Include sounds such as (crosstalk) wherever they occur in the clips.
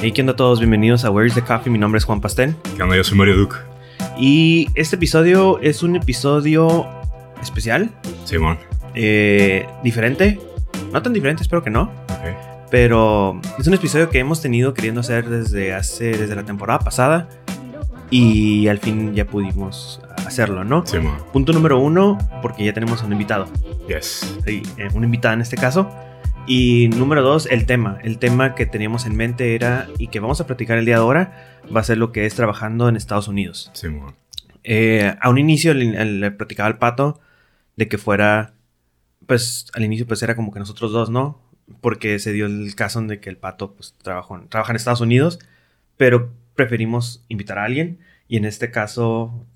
Hey, ¿qué onda a todos? Bienvenidos a Where's the Coffee. Mi nombre es Juan Pastel. ¿Qué onda? Yo soy Mario Duke. Y este episodio es un episodio especial, Simón. eh, diferente. No tan diferente, espero que no. Ok. Pero es un episodio que hemos tenido queriendo hacer desde hace, desde la temporada pasada. Y al fin ya pudimos hacerlo, ¿no? Simón. Punto número uno, porque ya tenemos un invitado. Yes. Sí, eh, una invitada en este caso. Y número dos, el tema. El tema que teníamos en mente era, y que vamos a platicar el día de ahora, va a ser lo que es trabajando en Estados Unidos. Simón. Eh, a un inicio le, le platicaba al pato de que fuera, pues al inicio pues era como que nosotros dos, ¿no? Porque se dio el caso de que el pato pues trabajó, trabaja en Estados Unidos, pero preferimos invitar a alguien y en este caso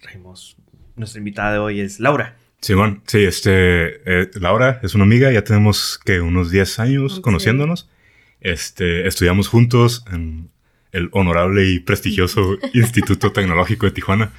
trajimos, nuestra invitada de hoy es Laura. Simón. Sí, este. eh, Laura es una amiga. Ya tenemos que unos 10 años conociéndonos. Este. Estudiamos juntos en el honorable y prestigioso (laughs) Instituto Tecnológico de Tijuana.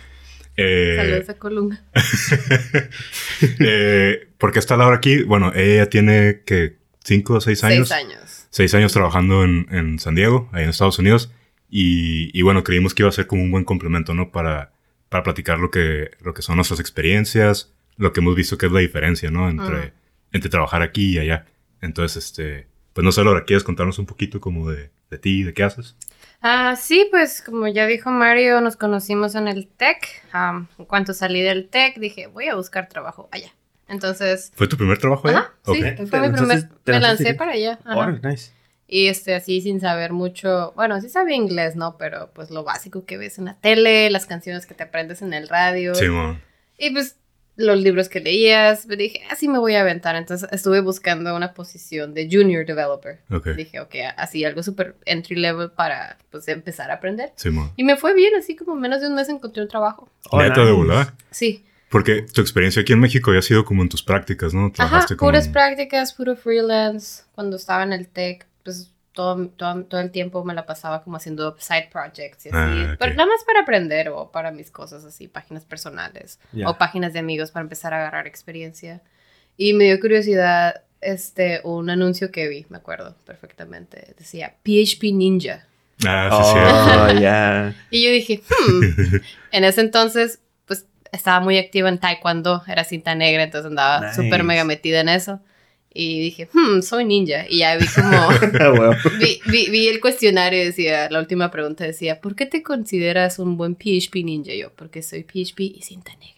Eh, Saludos a Colunga. (laughs) eh, ¿Por qué está Laura aquí? Bueno, ella tiene que 5 o 6 años. Seis años. seis años trabajando en, en San Diego, ahí en Estados Unidos. Y, y bueno, creímos que iba a ser como un buen complemento, ¿no? Para, para platicar lo que, lo que son nuestras experiencias, lo que hemos visto que es la diferencia, ¿no? Entre, entre trabajar aquí y allá. Entonces, este, pues no sé, Laura, ¿quieres contarnos un poquito como de, de ti, de qué haces? Ah, sí, pues como ya dijo Mario, nos conocimos en el TEC. Am, en cuanto salí del TEC, dije, voy a buscar trabajo allá. Entonces, ¿Fue tu primer trabajo allá? ajá, sí, fue mi Entonces, primer, ¿te me lancé para allá. ajá. Nice. Y este, así sin saber mucho, bueno, sí sabía inglés, ¿no? Pero pues lo básico que ves en la tele, las canciones que te aprendes en el radio. Simón. Y pues los libros que leías, me dije, así me voy a aventar. Entonces estuve buscando una posición de junior developer. Ok. Dije, ok, así algo súper entry level para pues empezar a aprender. Simón. Y me fue bien, así como en menos de un mes encontré un trabajo. Neta de volada. Sí. Porque tu experiencia aquí en México había sido como en tus prácticas, ¿no? Ajá, Trabajaste como puras en- prácticas, puro freelance. Cuando estaba en el tech, pues todo, todo, todo el tiempo me la pasaba como haciendo side projects y así. Ah, ok. Pero nada más para aprender o para mis cosas así, páginas personales Ya. o páginas de amigos para empezar a agarrar experiencia. Y me dio curiosidad este un anuncio que vi, me acuerdo perfectamente. Decía PHP Ninja. Ah, sí, sí. Oh, (laughs) ya. Y yo dije, hmm. (laughs) en ese entonces, pues estaba muy activa en Taekwondo, era cinta negra, entonces andaba Nice. súper mega metida en eso. Y dije, hmm, soy ninja. Y ya vi como, (laughs) Ah, huevo. (laughs) vi, vi, vi el cuestionario y decía, la última pregunta decía, ¿por qué te consideras un buen PHP ninja? Yo, porque soy PHP y cinta negra.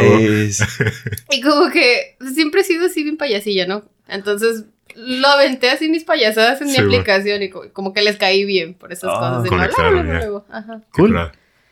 Nice. (laughs) Y como que siempre he sido así bien payasilla, ¿no? Entonces lo aventé así mis payasadas en mi Sí, bueno. aplicación y co- como que les caí bien por esas Ah, cosas. Y no, ajá. Cool.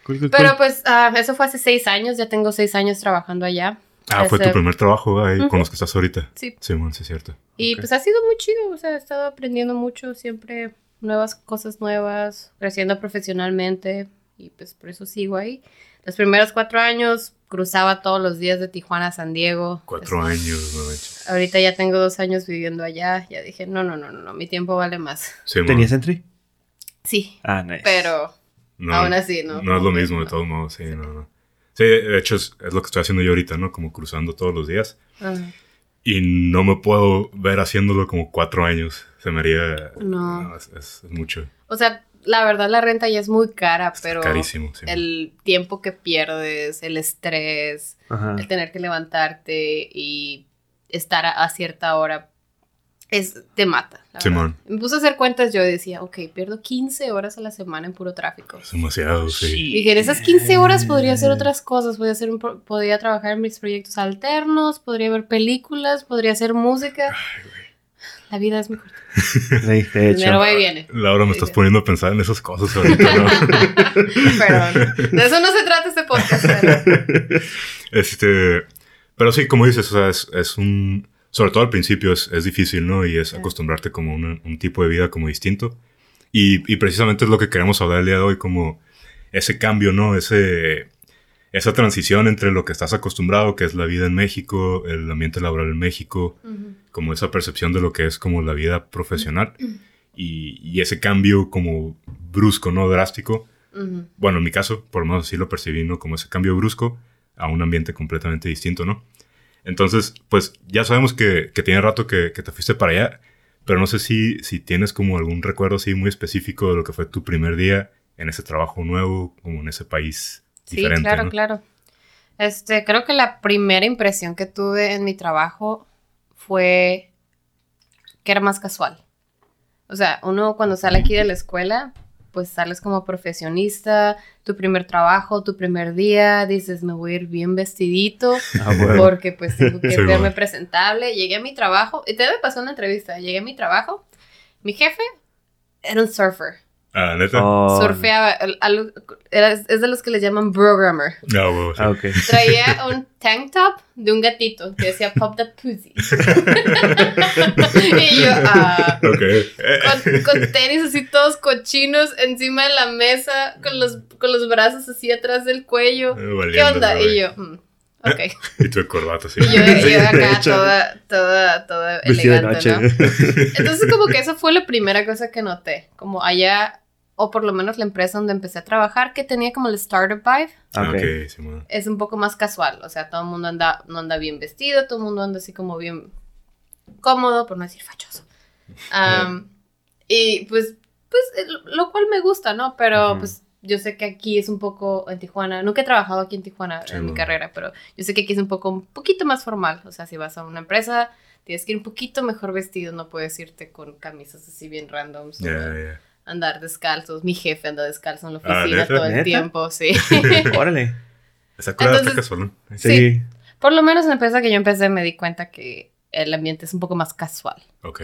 Cool, cool, Pero pues ah, eso fue hace seis años, ya tengo seis años trabajando allá. Ah, fue tu primer trabajo ahí Ujú. con los que estás ahorita. Sí. Simón, sí, es cierto. Y Ok. pues ha sido muy chido, o sea, he estado aprendiendo mucho, siempre nuevas cosas nuevas, creciendo profesionalmente y pues por eso sigo ahí. Los primeros cuatro años cruzaba todos los días de Tijuana a San Diego. Cuatro Pues, años, no manches. Ahorita ya tengo dos años viviendo allá, ya dije, no, no, no, no, no, mi tiempo vale más. Simón. ¿Tenías entry? Sí, Ah, nice. pero No, aún así, ¿no? No es lo mismo, de todos modos, sí, no, no. Sí, de hecho es, es lo que estoy haciendo yo ahorita, ¿no? Como cruzando todos los días. Ajá. Y no me puedo ver haciéndolo como cuatro años. Se me haría... No. es, es- es mucho. O sea, la verdad la renta ya es muy cara, pero carísimo, sí. el tiempo que pierdes, el estrés, Ajá. el tener que levantarte y estar a, a cierta hora, es, te mata. la Simón. verdad. Me puse a hacer cuentas yo y decía, ok, pierdo 15 horas a la semana en puro tráfico. Es demasiado, sí. Y dije, en esas 15 horas podría hacer otras cosas, podría, hacer un pro- podría trabajar en mis proyectos alternos, podría ver películas, podría hacer música. La vida es mejor. (laughs) Sí, de hecho. Dinero va y viene. Laura, me estás poniendo a pensar en esas cosas ahorita, ¿no? (laughs) Perdón. De eso no se trata este podcast. pero- (laughs) Este, pero sí, como dices, o sea, es, es un, sobre todo al principio es, es difícil, ¿no? Y es acostumbrarte como a un, tipo de vida como distinto. Y, y precisamente es lo que queremos hablar el día de hoy, como ese cambio, ¿no? Ese, esa transición entre lo que estás acostumbrado, que es la vida en México, el ambiente laboral en México, Ujú. como esa percepción de lo que es como la vida profesional y, y ese cambio como brusco, ¿no? Drástico Ujú. Bueno, en mi caso, por lo menos así lo percibí, ¿no? Como ese cambio brusco a un ambiente completamente distinto, ¿no? Entonces, pues ya sabemos que, que tiene rato que, que te fuiste para allá, pero no sé si, si tienes como algún recuerdo así muy específico de lo que fue tu primer día en ese trabajo nuevo, como en ese país Sí, diferente, claro, ¿no? claro. Este, creo que la primera impresión que tuve en mi trabajo fue que era más casual. O sea, uno cuando sale aquí de la escuela, pues sales como profesionista, tu primer trabajo, tu primer día, dices, me voy a ir bien vestidito, (laughs) Ah, bueno. porque pues tengo que (laughs) verme bueno. presentable. Llegué a mi trabajo, y te me pasó una entrevista, llegué a mi trabajo, mi jefe era un surfer, Ah, neta. Oh, surfeaba, el- al- era- es de los que le llaman programmer. No, sí. Ah, ok. Traía (laughs) un tank top de un gatito que decía Pop the Pussy. (laughs) y yo, ah, Ok. Eh, con, con tenis así todos cochinos encima de la mesa, con los, con los brazos así atrás del cuello. eh, ¿Qué onda? Y yo, mm, ok. (laughs) Y tu corbata, sí. Y yo, yo de acá hecho. toda, toda, toda elegante, noche. ¿no? Entonces como que esa fue la primera cosa que noté. Como allá, o por lo menos la empresa donde empecé a trabajar, que tenía como el startup vibe. Ah, Ok. ok, sí, bueno. es un poco más casual. O sea, todo el mundo anda, no anda bien vestido, todo el mundo anda así como bien cómodo, por no decir fachoso. (laughs) Am, y pues, pues, eh, lo cual me gusta, ¿no? Pero Ujú. pues yo sé que aquí es un poco en Tijuana. Nunca he trabajado aquí en Tijuana Sí, en mi carrera, pero yo sé que aquí es un poco, un poquito más formal. O sea, si vas a una empresa, tienes que ir un poquito mejor vestido, no puedes irte con camisas así bien randoms. Ya, ya. Andar descalzos. Mi jefe anda descalzo en la Ah, oficina todo el ¿Neta? tiempo, sí. (laughs) Órale. Esa cosa está casual, ¿no? Sí. Sí. Por lo menos en la empresa que yo empecé me di cuenta que el ambiente es un poco más casual. Ok.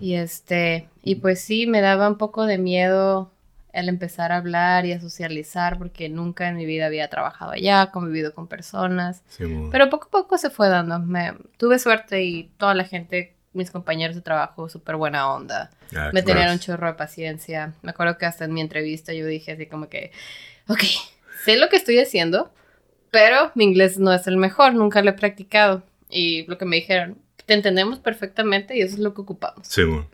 Y este, y pues sí, me daba un poco de miedo el empezar a hablar y a socializar porque nunca en mi vida había trabajado allá, convivido con personas. Sí, bueno. Pero poco a poco se fue dando. Me, tuve suerte y toda la gente, mis compañeros de trabajo, súper buena onda. Ah, Me tenían un chorro de paciencia. Me acuerdo que hasta en mi entrevista yo dije así como que, ok, sé lo que estoy haciendo, pero mi inglés no es el mejor, nunca lo he practicado. Y lo que me dijeron, te entendemos perfectamente y eso es lo que ocupamos. Sí, bueno.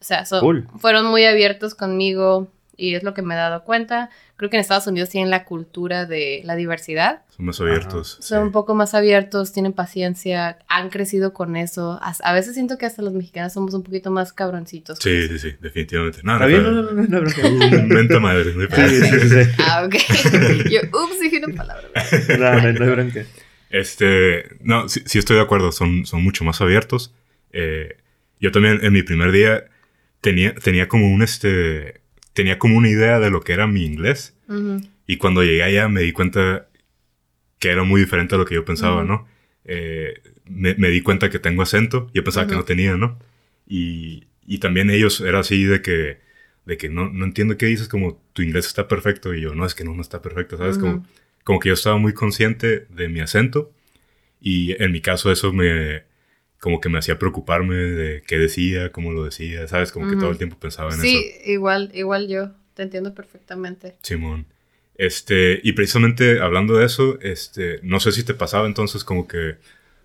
O sea, Cool. fueron muy abiertos conmigo y es lo que me he dado cuenta. Creo que en Estados Unidos tienen la cultura de la diversidad. Son más abiertos. Son un sí. poco más abiertos, tienen paciencia, han crecido con eso. A, a veces siento que hasta los mexicanos somos un poquito más cabroncitos. Sí, sí, sí, definitivamente. No, ¿Está no, no, No, no, no, no, no, no. Venta madre, no hay Sí, pedo. sí, sí, sí. Ah, ok. (laughs) Yo, ups, dije una palabra. No, no, no hay bronca. Este, no, sí, sí estoy de acuerdo, son, son mucho más abiertos. Eh, yo también en mi primer día tenía, tenía como un, este, tenía como una idea de lo que era mi inglés. Y cuando llegué allá me di cuenta que era muy diferente a lo que yo pensaba. ¿no? Eh, me, me di cuenta que tengo acento, yo pensaba que no tenía, ¿no? Y, y también ellos era así de que, de que no, no entiendo qué dices, como tu inglés está perfecto y yo, no, es que no, no está perfecto, ¿sabes? Como, como que yo estaba muy consciente de mi acento y en mi caso eso me, como que me hacía preocuparme de qué decía, cómo lo decía, ¿sabes? Como que todo el tiempo pensaba en eso. Sí, igual, igual yo. Te entiendo perfectamente. Simón. Este, y precisamente hablando de eso, este, no sé si te pasaba entonces como que,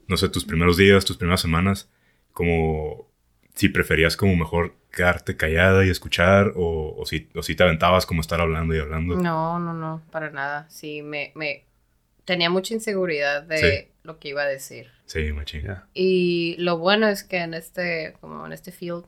no sé, tus primeros días, tus primeras semanas, como si preferías como mejor quedarte callada y escuchar o, o si, o si te aventabas como estar hablando y hablando. No, no, no, para nada. Sí, me, me tenía mucha inseguridad de lo que iba a decir. Sí, machín. Y lo bueno es que en este, como en este field,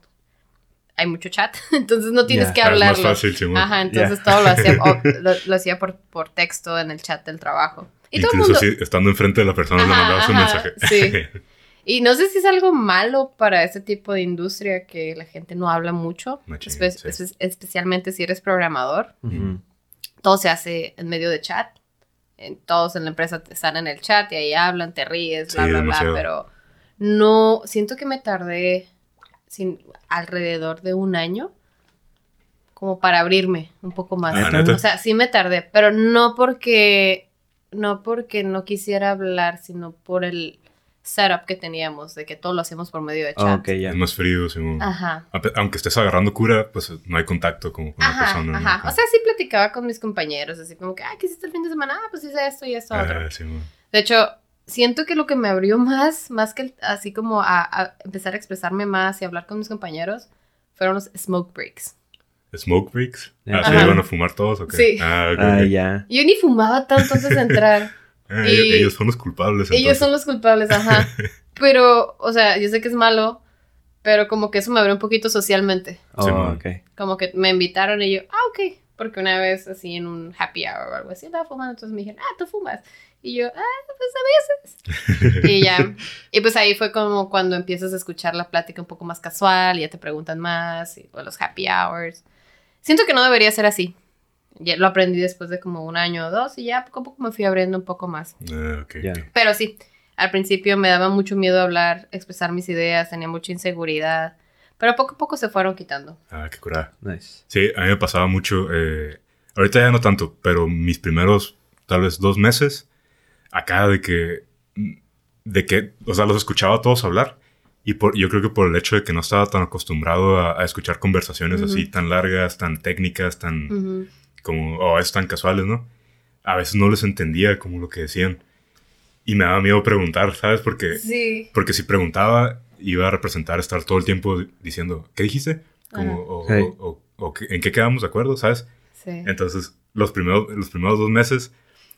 hay mucho chat, (laughs) entonces no tienes Ya. que Ah, es más hablarlo. fácil, Simón. Ajá, entonces todo lo hacía, (laughs) o- lo, lo hacía por, por texto en el chat del trabajo. Y todo el Incluso mundo, si estando enfrente de la persona le Ajá, mandabas un mensaje. sí. (laughs) Y no sé si es algo malo para ese tipo de industria que la gente no habla mucho, Machín, espe- sí. espe- especialmente si eres programador. Ujú. Todo se hace en medio de chat. En- todos en la empresa están en el chat y ahí hablan, te ríes, bla, Sí, bla, demasiado. bla. Pero no, siento que me tardé sin, alrededor de un año como para abrirme un poco más. Ah. O sea, sí me tardé, pero no porque no porque no quisiera hablar, sino por el setup que teníamos de que todo lo hacemos por medio de chat. Ah, ok, ya. Es más frío, Simón. Ajá. Aunque estés agarrando cura, pues no hay contacto como con la Ajá, persona. ¿no? ajá. Como- O sea, sí platicaba con mis compañeros, así como que, ah, ¿qué hiciste el fin de semana? Ah, pues hice esto y esto otro. Ah, Simón. De hecho, siento que lo que me abrió más, más que el- así como a, a empezar a expresarme más y hablar con mis compañeros, fueron los smoke breaks. smoke breaks. Ya. Ah, ¿se Ajá. iban a fumar todos o qué? Sí. Ah, ok, Ah, ya. Yo ni fumaba tanto antes de entrar. (laughs) Y- ellos son los culpables. Ellos son los culpables, ajá. (laughs) Pero, o sea, yo sé que es malo, pero como que eso me abrió un poquito socialmente. Oh, Sí. Como que me invitaron y yo, ah, ok. Porque una vez así en un happy hour o algo así estaba fumando, entonces me dijeron, ah, tú fumas. Y yo, ah, pues a veces. (laughs) y ya. Y pues ahí fue como cuando empiezas a escuchar la plática un poco más casual y ya te preguntan más, y o los happy hours. Siento que no debería ser así. Ya lo aprendí después de como un año o dos y ya poco a poco me fui abriendo un poco más. Ah, ok, Ya. ok. Pero sí, al principio me daba mucho miedo hablar, expresar mis ideas, tenía mucha inseguridad. Pero poco a poco se fueron quitando. Ah, qué curada. Nice. Sí, a mí me pasaba mucho. eh, ahorita ya no tanto, pero mis primeros, tal vez dos meses, acá de que. De que, o sea, los escuchaba a todos hablar. Y por, yo creo que por el hecho de que no estaba tan acostumbrado a, a escuchar conversaciones Ujú. así tan largas, tan técnicas, tan. Ujú. Como, o a veces tan casuales, ¿no? A veces no les entendía como lo que decían. Y me daba miedo preguntar, ¿sabes? Porque, Sí. porque si preguntaba, iba a representar estar todo el tiempo diciendo, ¿qué dijiste? Como, o, o- o- o ¿qué- ¿En qué quedamos de acuerdo? ¿Sabes? Sí. Entonces, los primeros, los primeros dos meses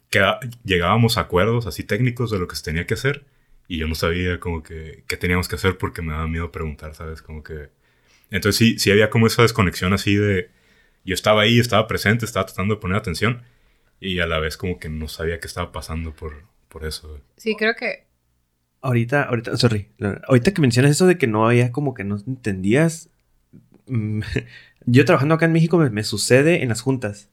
queda- llegábamos a acuerdos así técnicos de lo que se tenía que hacer. Y yo no sabía como que qué teníamos que hacer porque me daba miedo preguntar, ¿sabes? Como que... Entonces sí, sí había como esa desconexión así de... Yo estaba ahí, estaba presente, estaba tratando de poner atención. Y a la vez como que no sabía qué estaba pasando por, por eso. güey. Sí, creo que. Ahorita, ahorita, sorry. Ahorita que mencionas eso de que no había como que no entendías. mm, (laughs) Yo trabajando acá en México me, me sucede en las juntas.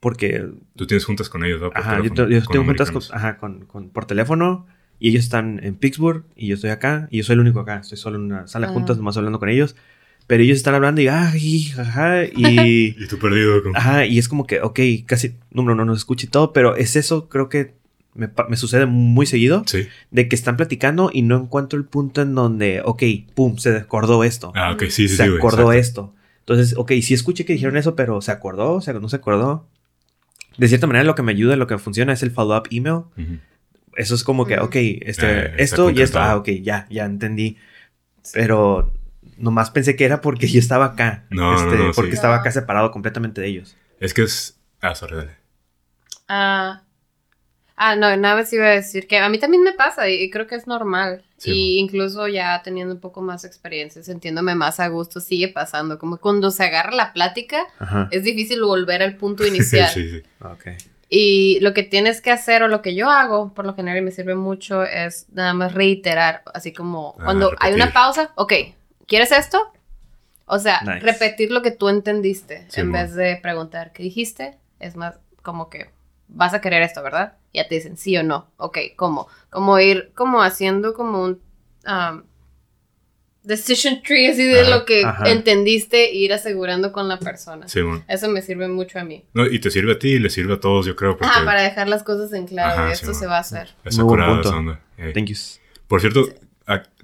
Porque, Tú tienes juntas con ellos, ¿no? Por ajá, yo, teléfono, te- yo con tengo juntas con, ajá, con- con- por teléfono y ellos están en Pittsburgh y yo estoy acá y yo soy el único acá. Estoy solo en una sala de Ajá. juntas nomás hablando con ellos. Pero ellos están hablando y, ah, y, jaja, (laughs) y, Y tú perdido. Ajá, y es como que, ok, casi, no nos escucha y todo, pero es eso, creo que me, me sucede muy seguido Sí. de que están platicando y no encuentro el punto en donde, ok, pum, se acordó esto. Ah, ok, sí, sí, se sí, güey, acordó exacto. esto. Entonces, ok, sí escuché que dijeron eso, pero ¿se acordó? O sea, ¿no se acordó? De cierta manera, lo que me ayuda, lo que funciona es el follow-up email. Eso es como que, ok, este, Eh, esto y esto. Ah, ok, ya, ya entendí. Pero nomás pensé que era porque yo estaba acá. No, no, este, no, porque estaba acá separado completamente de ellos. Es que es... Ah, sorry, dale. Ah, ah, no, nada más iba a decir que a mí también me pasa y, y creo que es normal. Sí, y incluso ya teniendo un poco más experiencia, sintiéndome más a gusto, sigue pasando. Como cuando se agarra la plática, Ajá. es difícil volver al punto (laughs) inicial. sí, sí. Ok. Y lo que tienes que hacer o lo que yo hago, por lo general y me sirve mucho, es nada más reiterar, así como Ah, cuando hay una pausa, ok, ¿quieres esto? O sea, Nice. repetir lo que tú entendiste Sí, en vez de preguntar, ¿qué dijiste? Es más como que vas a querer esto, ¿verdad? Ya te dicen sí o no. Ok, ¿cómo? Como ir como haciendo como un um, decision tree así de Ajá, lo que ajá. entendiste e ir asegurando con la persona. Sí, bueno. Eso me sirve mucho a mí. No, y te sirve a ti y le sirve a todos, yo creo. Porque Ah, para dejar las cosas en claro, Ajá, sí, esto bueno. se va a hacer. Esa Muy buen curada punto. esa onda. Ey. Thank you. Por cierto, ¿a-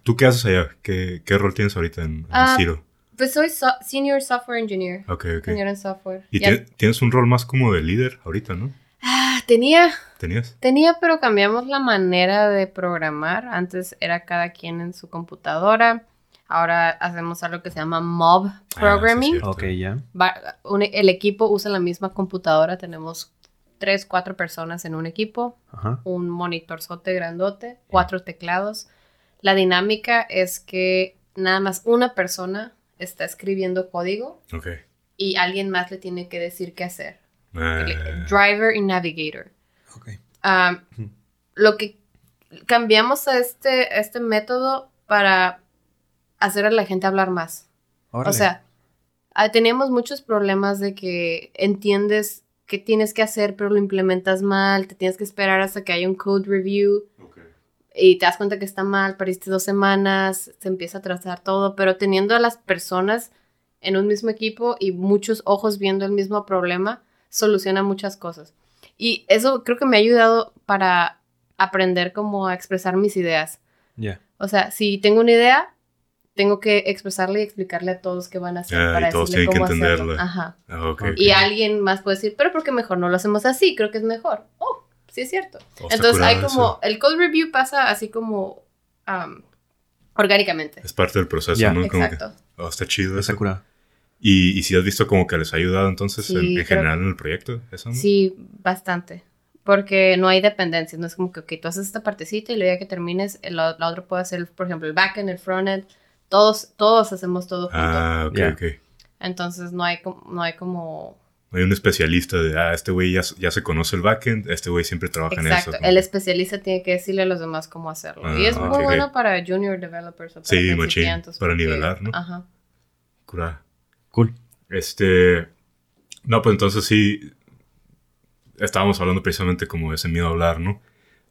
¿tú qué haces allá? ¿Qué, qué rol tienes ahorita en, en Ah, Ciro? Pues soy so- senior software engineer. Ok, ok. Senior en software. Y tienes un rol más como de líder ahorita, ¿no? Ah, tenía, ¿Tenías? tenía, pero cambiamos la manera de programar. Antes era cada quien en su computadora. Ahora hacemos algo que se llama mob Ah, sí, programming. Ok, ya. Va- un- el equipo usa la misma computadora. Tenemos tres, cuatro personas en un equipo. Ajá. un monitorzote grandote, cuatro teclados. La dinámica es que nada más una persona está escribiendo código y alguien más le tiene que decir qué hacer. Ah, Driver y navigator. Lo que cambiamos a este, a este método para hacer a la gente hablar más. Órale. O sea, ah, teníamos muchos problemas de que entiendes qué tienes que hacer, pero lo implementas mal, te tienes que esperar hasta que haya un code review ok. Y te das cuenta que está mal, perdiste dos semanas, se empieza a trazar todo, pero teniendo a las personas en un mismo equipo y muchos ojos viendo el mismo problema, soluciona muchas cosas. Y eso creo que me ha ayudado para aprender cómo a expresar mis ideas. Ya. O sea, si tengo una idea, tengo que expresarle y explicarle a todos qué van a hacer Ah, y para todos decirle tienen que cómo hacerlo. entenderla. Ajá. Ah, ok, ok. Y alguien más puede decir, pero ¿por qué mejor no lo hacemos así? Creo que es mejor. Oh, sí es cierto. Oh, Entonces hay como, eso. el code review pasa así como um, orgánicamente. Es parte del proceso, Ya. ¿no? Como que, Exacto. oh, está chido Está eso. curado. ¿Y, y si has visto como que les ha ayudado entonces Sí, en, general en el proyecto? ¿Eso? Sí, bastante. Porque no hay dependencia. No es como que, ok, tú haces esta partecita y luego ya que termines, el, la la otra puede hacer, por ejemplo, el backend, el frontend. Todos, todos hacemos todo junto. Ah, ok, Ya. ok. Entonces no hay, como- no hay como... Hay un especialista de, ah, este güey ya, ya se conoce el backend, este güey siempre trabaja en eso. Exacto. El especialista tiene que decirle a los demás cómo hacerlo. y Ah, es muy ok. bueno para junior developers o para Sí, machín, para porque- nivelar, ¿no? Ajá. Cura. Cool. Este. No, pues entonces sí. Estábamos hablando precisamente como de ese miedo a hablar, ¿no?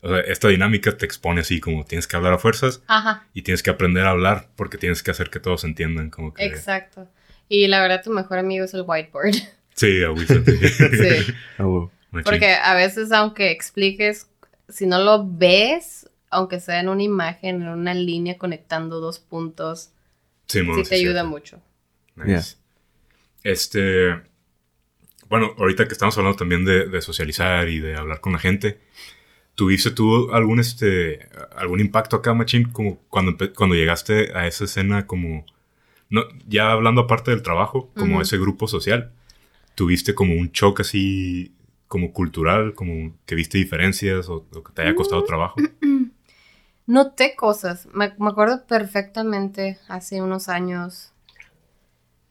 O sea, esta dinámica te expone así como tienes que hablar a fuerzas Ajá. y tienes que aprender a hablar porque tienes que hacer que todos entiendan, como que. Exacto. Y la verdad, tu mejor amigo es el whiteboard. (laughs) Sí, agüízate. sí. Wow. (laughs) Machín. Porque a veces, aunque expliques, si no lo ves, aunque sea en una imagen, en una línea conectando dos puntos, sí sí, te ayuda cierto. mucho. Nice. Este. Bueno, ahorita que estamos hablando también de, de socializar y de hablar con la gente, ¿tuviste tú algún, este, algún impacto acá, Machín, como cuando, cuando llegaste a esa escena como, no, ya hablando aparte del trabajo, como ese grupo social, ¿tuviste como un choque así, como cultural, como que viste diferencias o, o que te haya costado Mm. trabajo? (clears throat) Noté cosas. Me, me acuerdo perfectamente hace unos años.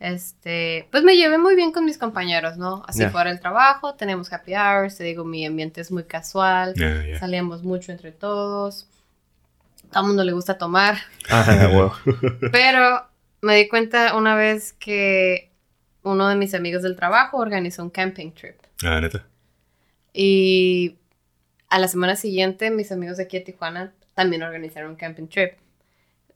Este, pues me llevé muy bien con mis compañeros, ¿no? Así fuera el trabajo, tenemos happy hours, te digo, mi ambiente es muy casual, salíamos mucho entre todos, a todo el mundo le gusta tomar, Ah, (laughs) pero me di cuenta una vez que uno de mis amigos del trabajo organizó un camping trip. Ah, neta. Y a la semana siguiente, mis amigos de aquí de Tijuana también organizaron un camping trip.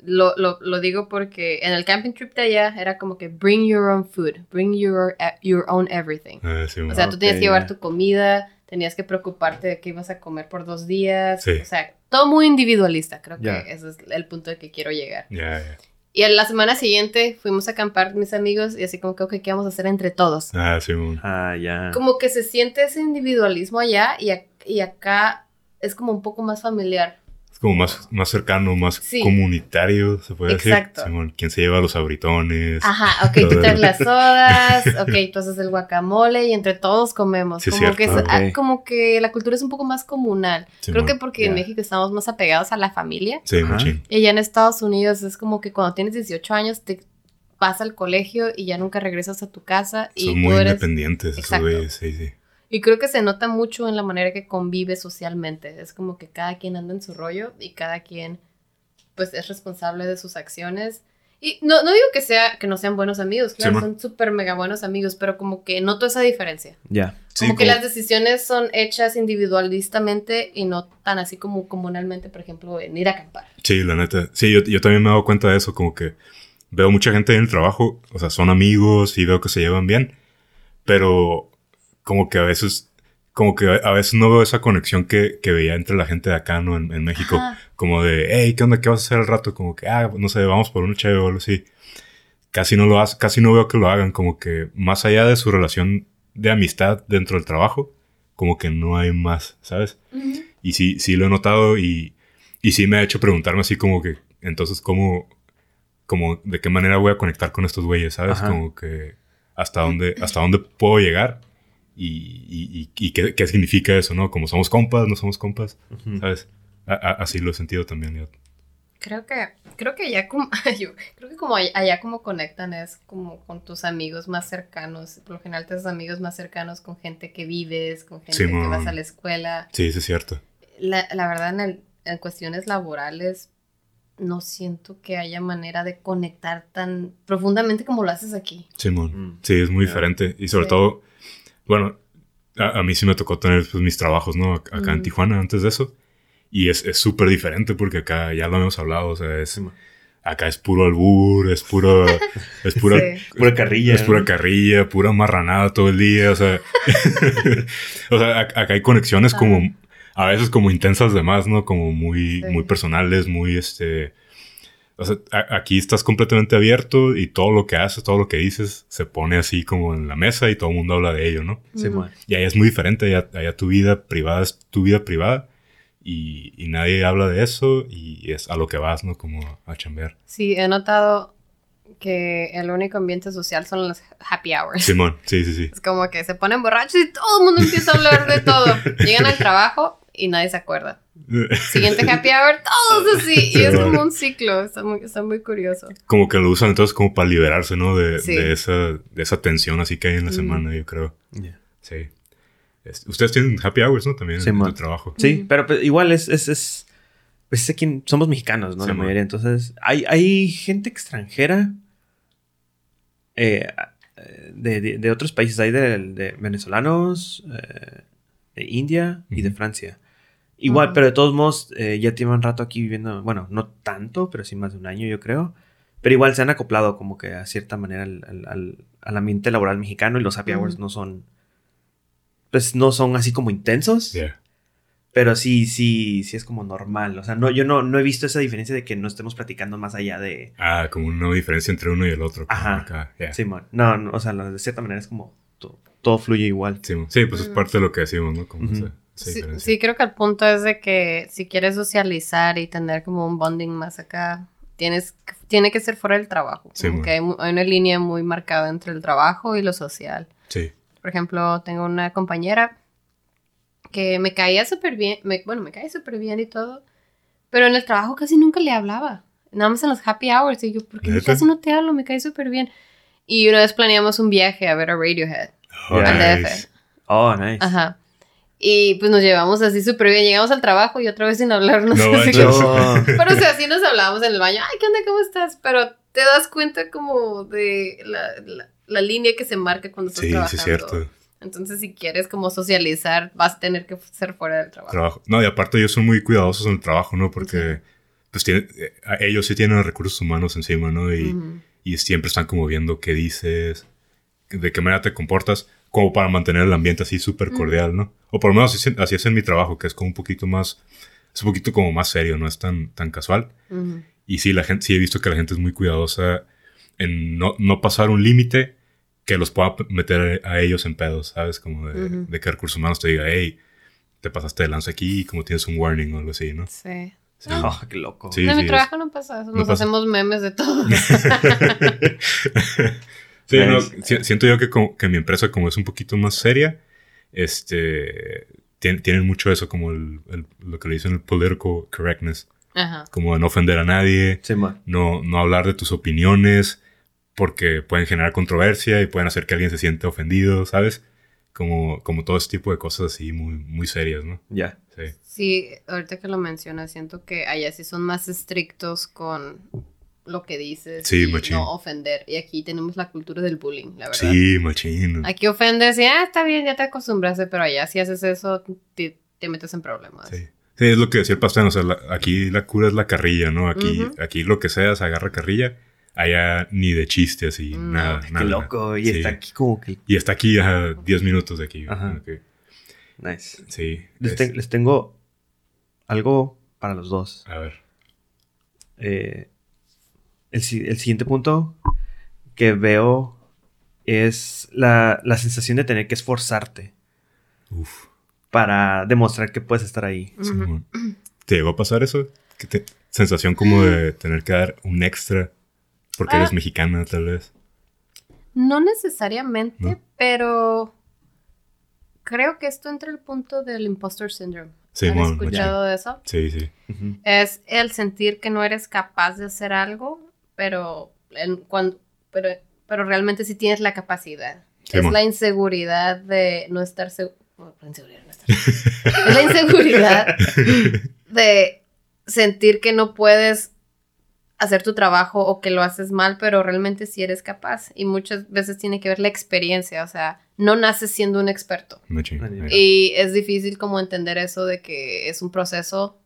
Lo, lo, lo digo porque en el camping trip de allá era como que bring your own food, bring your, your own everything. Ah, sí, O sea, tú Ok, tenías que llevar tu comida, tenías que preocuparte de qué ibas a comer por dos días. Sí. O sea, todo muy individualista. Creo Ya. que ese es el punto de que quiero llegar. ya, ya. Y a la semana siguiente fuimos a acampar mis amigos y así como que, ok, ¿qué vamos a hacer entre todos? Ah, sí. Ah, ya. como que se siente ese individualismo allá y, y acá es como un poco más familiar. Es como más, más cercano, más Sí. comunitario, se puede Exacto. decir. Simón, ¿Quién se lleva los abritones? Ajá, ok, tú traes las sodas, (laughs) ok, tú haces el guacamole y entre todos comemos. Sí, como, que es- ah, como que la cultura es un poco más comunal. Simón. Creo que porque en. México estamos más apegados a la familia. Sí. Y allá en Estados Unidos es como que cuando tienes 18 años te vas al colegio y ya nunca regresas a tu casa y Son tú muy eres... independientes Exacto. güeyes, sí, sí. Y creo que se nota mucho en la manera que convive socialmente. Es como que cada quien anda en su rollo y cada quien pues es responsable de sus acciones. Y no, no digo que sea que no sean buenos amigos, claro, Sí, son súper mega buenos amigos, pero como que noto esa diferencia. Ya. Sí, como que como- las decisiones son hechas individualistamente y no tan así como comunalmente, por ejemplo, en ir a acampar. Sí, la neta. Sí, yo, yo también me he dado cuenta de eso, como que veo mucha gente en el trabajo, o sea, son amigos y veo que se llevan bien, pero como que a veces, como que a veces no veo esa conexión que, que veía entre la gente de acá, ¿no? En, en México, Ajá. como de, hey, ¿qué onda? ¿Qué vas a hacer al rato? Como que, ah, no sé, vamos por un chévere o algo así. Casi no lo hace, casi no veo que lo hagan, como que más allá de su relación de amistad dentro del trabajo, como que no hay más, ¿sabes? Y sí, sí lo he notado y, y sí me ha hecho preguntarme así como que, entonces, ¿cómo, como, de qué manera voy a conectar con estos güeyes, ¿sabes? Ajá. Como que, hasta dónde, hasta dónde puedo llegar y, y, y- y qué, qué significa eso, ¿no? Como somos compas, no somos compas, Ujú. ¿sabes? A- a- así lo he sentido también. yo. Creo que, creo que allá como, (laughs) yo creo que como allá, allá como conectan es como con tus amigos más cercanos. Por lo general haces amigos más cercanos con gente que vives, con gente que Simón. vas a la escuela. Sí, eso es cierto. La, la verdad, en, el- en cuestiones laborales, no siento que haya manera de conectar tan profundamente como lo haces aquí. Simón. Mm. Sí, es muy Ya. diferente. Y sobre Sí. todo, bueno, a, a mí sí me tocó tener pues, mis trabajos, ¿no? Ac- Acá en Mm. Tijuana antes de eso. Y es es súper diferente porque acá ya lo hemos hablado, o sea, es, acá es puro albur, es puro, (laughs) es pura, Sí. Pura carrilla. es pura carrilla, pura marranada todo el día, o sea, (laughs) o sea, ac- acá hay conexiones como, a veces como intensas de más, ¿no? Como muy, Sí. muy personales, muy, este, o sea, aquí estás completamente abierto y todo lo que haces, todo lo que dices, se pone así como en la mesa y todo el mundo habla de ello, ¿no? Sí. Y allá es muy diferente, allá, allá tu vida privada es tu vida privada y, y nadie habla de eso y es a lo que vas, ¿no? Como a chambear. Sí, he notado que el único ambiente social son los happy hours. Simón, sí, sí, sí. Es como que se ponen borrachos y todo el mundo empieza a hablar de todo. (laughs) Llegan al trabajo y nadie se acuerda. (laughs) Siguiente happy hour, todos así. Y es como un ciclo. Está muy, está muy curioso. Como que lo usan entonces como para liberarse, ¿no? De, Sí. de, esa, de esa tensión así que hay en la Mm. semana, yo creo. Yeah. Sí. Es- Ustedes tienen happy hours, ¿no? También Sí, en man. tu trabajo. Sí, pero pues, igual es, es, es, pues es aquí somos mexicanos, ¿no? Sí, la man. mayoría. Entonces, hay, hay gente extranjera eh, de, de- de otros países. Hay de, de venezolanos, eh, de India y de. Francia. Igual, pero de todos modos, eh, ya tienen un rato aquí viviendo, bueno, no tanto, pero sí más de un año, yo creo. Pero igual se han acoplado como que a cierta manera al, al- al- al ambiente laboral mexicano y los happy hours no son, pues no son así como intensos. Yeah. Pero sí, sí, sí es como normal. O sea, no, yo no, no he visto esa diferencia de que no estemos platicando más allá de. Ah, como una diferencia entre uno y el otro. Ajá. acá, yeah. Sí, man. No, no, o sea, de cierta manera es como to- todo, fluye igual. Sí, sí, pues es parte de lo que decimos, ¿no? Como esa, esa Sí, sí, creo que el punto es de que si quieres socializar y tener como un bonding más acá, tienes, tiene que ser fuera del trabajo. Sí, hay, hay una línea muy marcada entre el trabajo y lo social. Sí. Por ejemplo, tengo una compañera que me caía súper bien, me- bueno, me cae súper bien y todo, pero en el trabajo casi nunca le hablaba. Nada más en los happy hours. Y yo, ¿por qué casi no te hablo? Me cae súper bien. Y una vez planeamos un viaje a ver a Radiohead. Oh, Al DF. nice. Oh, nice. Ajá. Y pues nos llevamos así súper bien. Llegamos al trabajo y otra vez sin hablarnos. No (laughs) Así Oh, Pero o sea, sí nos hablábamos en el baño. Ay, ¿qué onda? ¿Cómo estás? Pero te das cuenta como de la, la- la línea que se marca cuando estás Sí, sí, trabajando. es cierto. Entonces, si quieres como socializar, vas a tener que ser fuera del trabajo. Trabajo. No, y aparte ellos son muy cuidadosos en el trabajo, ¿no? Porque pues tienen- eh, ellos sí tienen recursos humanos encima, ¿no? Y, y siempre están como viendo qué dices, de qué manera te comportas, como para mantener el ambiente así súper cordial, ¿no? O por lo menos así, así es en mi trabajo, que es como un poquito más, es un poquito como más serio, no es tan, tan casual. Y sí, la gente, sí he visto que la gente es muy cuidadosa en no, no pasar un límite que los pueda meter a ellos en pedos, ¿sabes? Como de, Ujú. de que recursos humanos te diga, hey, te pasaste de lanza aquí, como tienes un warning o algo así, ¿no? Sí. Sí. oh, qué loco. Sí. en mi es- trabajo no pasa eso. no Nos pasa. hacemos memes de todo. (laughs) (laughs) Sí, no, siento yo que, como- que mi empresa, como es un poquito más seria, este, tien- tienen mucho eso, como el, el- lo que le dicen el political correctness, Ajá. como de no ofender a nadie, Sí, no, no hablar de tus opiniones, porque pueden generar controversia y pueden hacer que alguien se siente ofendido, ¿sabes? Como, como todo ese tipo de cosas así muy, muy serias, ¿no? Ya. Sí. Sí, ahorita que lo mencionas, siento que allá sí son más estrictos con lo que dices Sí, y machín. no ofender. Y aquí tenemos la cultura del bullying, la verdad. Sí, machín. Aquí ofendes y, ah, está bien, ya te acostumbraste, pero allá si haces eso, te, te metes en problemas. Sí. Sí, es lo que decía el pastel, o sea, la- aquí la cura es la carrilla, ¿no? Aquí, aquí lo que sea se agarra carrilla, allá ni de chistes y No. nada, Qué nada. loco. Y Sí. está aquí como que. Y está aquí a 10 minutos de aquí. Ajá. Nice. Sí. Les, les tengo algo para los dos. A ver. Eh, el, si- el siguiente punto que veo es la, la sensación de tener que esforzarte Uf. para demostrar que puedes estar ahí. ¿Te llegó a pasar eso? ¿Qué te- sensación como de tener que dar un extra porque Ah. eres mexicana, tal vez. No necesariamente, ¿No? pero creo que esto entra el punto del imposter syndrome. Sí, ¿Han mon, escuchado de eso? Sí, sí. Es el sentir que no eres capaz de hacer algo, pero, en, cuando, pero, pero realmente sí tienes la capacidad. Sí, es la inseguridad de no estar seguro. (laughs) es la inseguridad de sentir que no puedes hacer tu trabajo o que lo haces mal, pero realmente sí eres capaz. Y muchas veces tiene que ver la experiencia, o sea, no naces siendo un experto. Y es difícil como entender eso de que es un proceso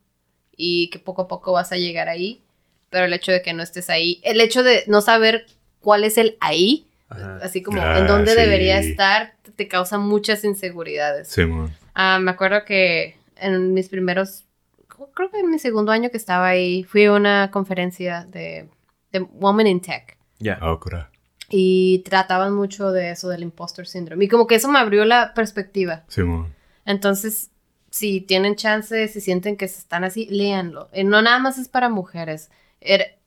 y que poco a poco vas a llegar ahí, pero el hecho de que no estés ahí, el hecho de no saber cuál es el ahí, Ajá. así como Ah, en dónde sí. debería estar, te- causa muchas inseguridades. Sí. Ah, me acuerdo que en mis primeros, creo que en mi segundo año que estaba ahí, fui a una conferencia de, de Women in Tech. Ya. Ah, cura. Y trataban mucho de eso, del imposter syndrome. Y como que eso me abrió la perspectiva. Sí. Entonces, si tienen chance, si sienten que se están así, léanlo. Eh, no nada más es para mujeres. Er-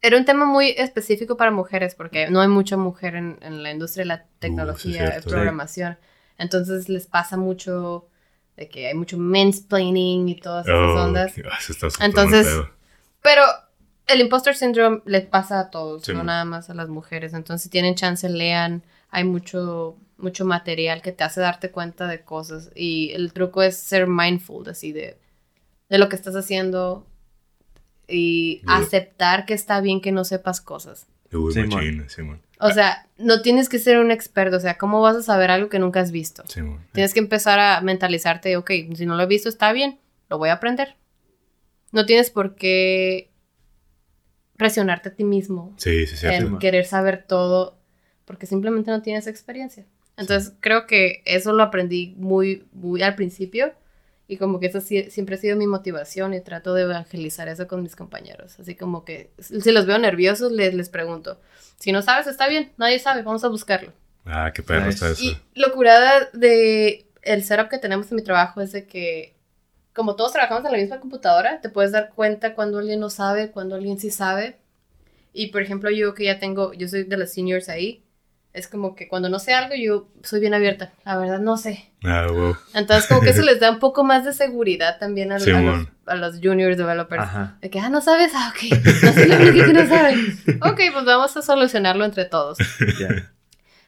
era un tema muy específico para mujeres porque no hay mucha mujer en, en la industria de la tecnología, Uh, programación. Entonces les pasa mucho de que hay mucho mansplaining y todas esas Oh, ondas. ah, Entonces, mal. Pero el imposter syndrome le pasa a todos, Sí, no man. nada más a las mujeres. Entonces, si tienen chance, lean. Hay mucho, mucho material que te hace darte cuenta de cosas. Y el truco es ser mindful, así de, de lo que estás haciendo. Y Yeah. aceptar que está bien que no sepas cosas. Uy, Sí, machín, sí, man. O sea, no tienes que ser un experto. O sea, ¿cómo vas a saber algo que nunca has visto? Sí. Tienes que empezar a mentalizarte, ok, si no lo he visto está bien, lo voy a aprender. No tienes por qué presionarte a ti mismo Sí, sí, cierto. en querer saber todo, porque simplemente no tienes experiencia. Entonces creo que eso lo aprendí muy, muy al principio y como que eso siempre ha sido mi motivación y trato de evangelizar eso con mis compañeros. Así como que si los veo nerviosos les, les pregunto, si no sabes está bien, nadie sabe, vamos a buscarlo. Ah, qué perro Nice. está eso. Y lo curada de el setup que tenemos en mi trabajo es de que como todos trabajamos en la misma computadora, te puedes dar cuenta cuando alguien no sabe, cuando alguien sí sabe. Y por ejemplo, yo que ya tengo, yo soy de las seniors ahí, es como que cuando no sé algo, yo soy bien abierta. La verdad, no sé. Ah, wow. Entonces, como que eso (laughs) les da un poco más de seguridad también a, a los, a los junior developers. Ajá. De que, ah, no sabes, ah, ok. No la única que no sabe. Ok, pues vamos a solucionarlo entre todos. (laughs) Ya.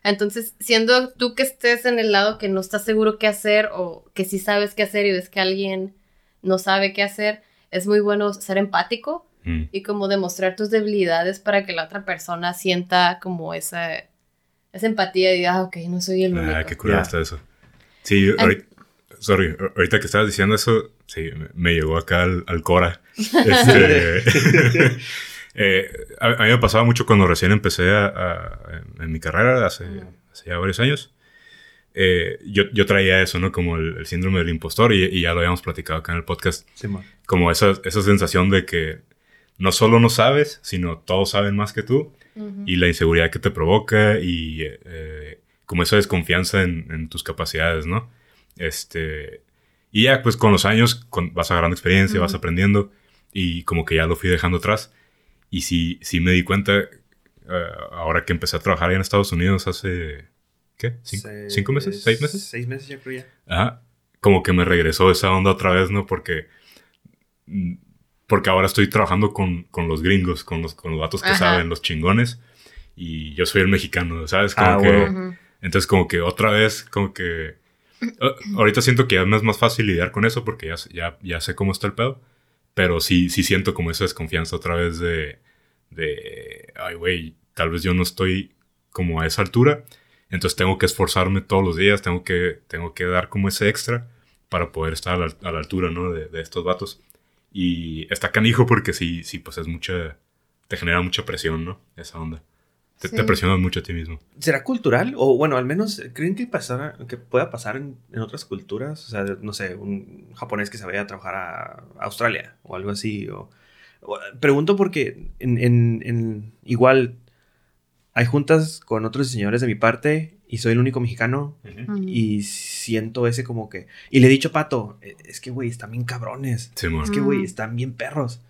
Entonces, siendo tú que estés en el lado que no estás seguro qué hacer o que sí sabes qué hacer y ves que alguien no sabe qué hacer, es muy bueno ser empático Mm. y como demostrar tus debilidades para que la otra persona sienta como esa, esa empatía y diga, ah, ok, no soy el único. Ah, qué curado Ya. está eso. Sí, ahorita, sorry, ahorita que estabas diciendo eso, sí, me- llegó acá al, al Cora. (laughs) Este, (laughs) eh, a, a mí me pasaba mucho cuando recién empecé a- a- en, en mi carrera, hace, hace ya varios años. Eh, yo, yo traía eso, ¿no? Como el, el síndrome del impostor y, y ya lo habíamos platicado acá en el podcast. Simón. Como esa, esa sensación de que no solo no sabes, sino todos saben más que tú Ujú. y la inseguridad que te provoca y eh, como esa desconfianza en, en tus capacidades, ¿no? Este, y ya, pues con los años con- vas agarrando experiencia, vas Ujú. aprendiendo y como que ya lo fui dejando atrás. Y sí, sí me di cuenta, eh, ahora que empecé a trabajar ahí en Estados Unidos hace, ¿qué? ¿Cinco, cinco meses? ¿Seis meses? Seis meses, yo creo ya. Ajá. Como que me regresó esa onda otra vez, ¿no? Porque. Porque ahora estoy trabajando con, con los gringos, con los, con los vatos que Ajá. saben, los chingones. Y yo soy el mexicano, ¿sabes? Como Ah, que. Ujú. Entonces, como que otra vez, como que. ah, ahorita siento que ya me es más fácil lidiar con eso porque ya, ya, ya sé cómo está el pedo. Pero sí, sí siento como esa desconfianza otra vez de. de ay, güey, tal vez yo no estoy como a esa altura. Entonces tengo que esforzarme todos los días, tengo que, tengo que dar como ese extra para poder estar a la, a la altura, ¿no? De, de estos vatos. Y está canijo porque sí, sí, pues es mucha. Te genera mucha presión, ¿no? Esa onda. Te, Sí. te presionas mucho a ti mismo. ¿Será cultural? O bueno, al menos, ¿creen que, pasara, que pueda pasar en, en otras culturas? O sea, no sé, un japonés que se vaya a trabajar a Australia o algo así. O, o- pregunto porque en, en- en- igual hay juntas con otros señores de mi parte y soy el único mexicano y siento ese como que... Y le he dicho a Pato, "Eh, es que, güey, están bien cabrones. Simón. Es que, güey, Mm. están bien perros.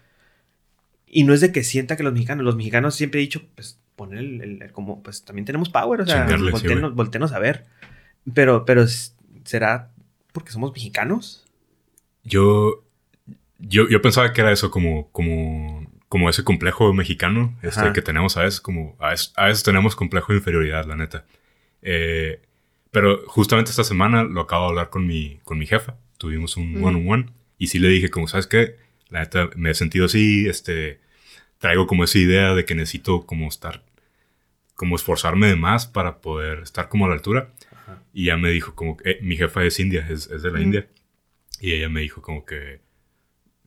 Y no es de que sienta que los mexicanos, los mexicanos siempre he dicho, pues, poner el, el- el- como, pues, también tenemos power, o sea, Chingarle, sí, voltenos, voltenos a ver. Pero, pero, ¿será porque somos mexicanos? Yo, yo, yo pensaba que era eso, como, como, como ese complejo mexicano este, que tenemos a veces, como a veces, a veces tenemos complejo de inferioridad, la neta. Eh, pero justamente esta semana lo acabo de hablar con mi, con mi jefa. Tuvimos un Mm. one-on-one y sí le dije, como, ¿sabes qué? La neta, me he sentido así, este, traigo como esa idea de que necesito como estar, como esforzarme de más para poder estar como a la altura. Ajá. Y ya me dijo como que eh, mi jefa es india, es, es de la Mm. India. Y ella me dijo como que,